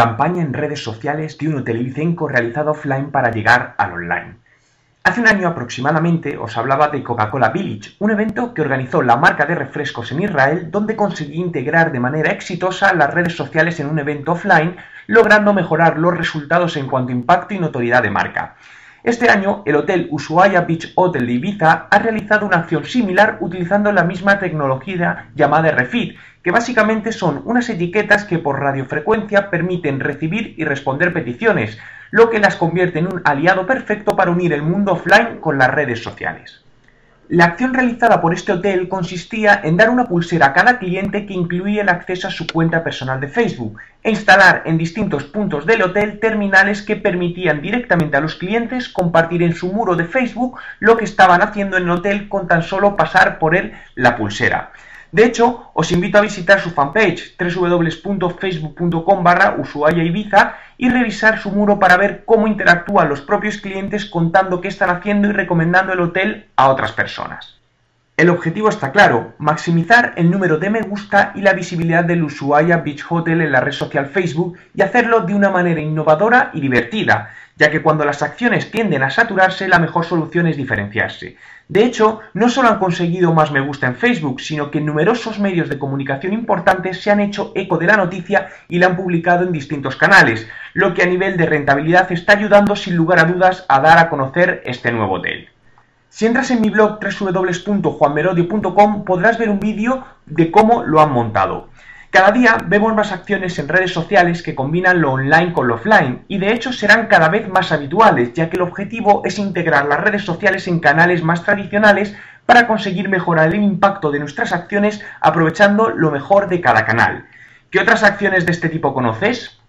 Campaña en redes sociales de un hotel Ibicenco realizado offline para llegar al online. Hace un año aproximadamente os hablaba de Coca-Cola Village, un evento que organizó la marca de refrescos en Israel donde conseguí integrar de manera exitosa las redes sociales en un evento offline, logrando mejorar los resultados en cuanto a impacto y notoriedad de marca. Este año, el hotel Ushuaia Beach Hotel de Ibiza ha realizado una acción similar utilizando la misma tecnología llamada Refit, que básicamente son unas etiquetas que por radiofrecuencia permiten recibir y responder peticiones, lo que las convierte en un aliado perfecto para unir el mundo offline con las redes sociales. La acción realizada por este hotel consistía en dar una pulsera a cada cliente que incluía el acceso a su cuenta personal de Facebook e instalar en distintos puntos del hotel terminales que permitían directamente a los clientes compartir en su muro de Facebook lo que estaban haciendo en el hotel con tan solo pasar por él la pulsera. De hecho, os invito a visitar su fanpage www.facebook.com barra Ibiza y revisar su muro para ver cómo interactúan los propios clientes contando qué están haciendo y recomendando el hotel a otras personas. El objetivo está claro, maximizar el número de me gusta y la visibilidad del Ushuaia Beach Hotel en la red social Facebook y hacerlo de una manera innovadora y divertida, ya que cuando las acciones tienden a saturarse la mejor solución es diferenciarse. De hecho, no solo han conseguido más me gusta en Facebook, sino que numerosos medios de comunicación importantes se han hecho eco de la noticia y la han publicado en distintos canales, lo que a nivel de rentabilidad está ayudando sin lugar a dudas a dar a conocer este nuevo hotel. Si entras en mi blog www.juanmerodio.com podrás ver un vídeo de cómo lo han montado. Cada día vemos más acciones en redes sociales que combinan lo online con lo offline y de hecho serán cada vez más habituales ya que el objetivo es integrar las redes sociales en canales más tradicionales para conseguir mejorar el impacto de nuestras acciones aprovechando lo mejor de cada canal. ¿Qué otras acciones de este tipo conoces?